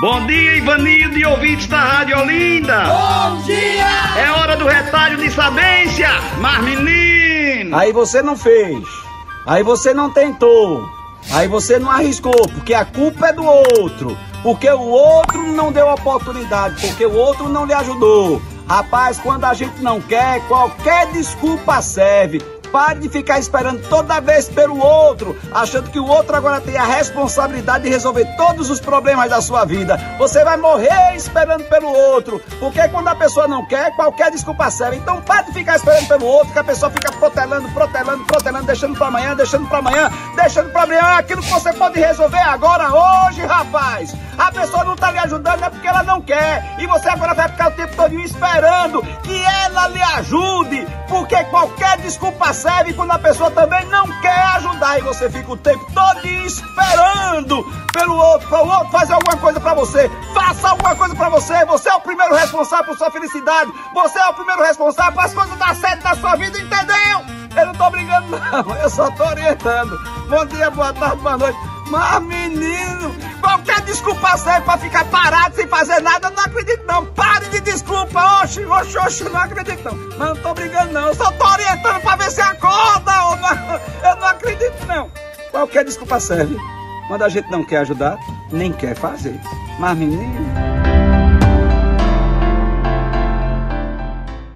Bom dia, Ivanildo e ouvintes da Rádio Olinda. Bom dia! É hora do retalho de sabência, mas menino. Aí você não fez. Aí você não tentou. Aí você não arriscou, porque a culpa é do outro. Porque o outro não deu oportunidade, porque o outro não lhe ajudou. Rapaz, quando a gente não quer, qualquer desculpa serve. Pare de ficar esperando toda vez pelo outro, achando que o outro agora tem a responsabilidade de resolver todos os problemas da sua vida. Você vai morrer esperando pelo outro, porque quando a pessoa não quer, qualquer desculpa serve. Então pare de ficar esperando pelo outro, que a pessoa fica protelando, protelando, protelando, deixando para amanhã, deixando para amanhã, deixando para amanhã aquilo que você pode resolver agora, hoje, rapaz. A pessoa não tá lhe ajudando é porque ela não quer. E você agora vai ficar o tempo todo esperando que ela lhe ajude, porque qualquer desculpa serve quando a pessoa também não quer ajudar e você fica o tempo todo esperando pelo outro, para o outro fazer alguma coisa para você. Faça alguma coisa para você. Você é o primeiro responsável por sua felicidade. Você é o primeiro responsável para as coisas dar certo na sua vida, entendeu? Eu não tô brigando não, eu só tô orientando. Bom dia, boa tarde, boa noite. Mas menino, desculpa serve pra ficar parado sem fazer nada, eu não acredito não. Pare de desculpa, oxe, oxe, oxe, não acredito não. Mas não tô brigando não, só tô orientando pra ver se acorda ou não. Eu não acredito não. Qualquer desculpa serve. Quando a gente não quer ajudar, nem quer fazer. Mas menino...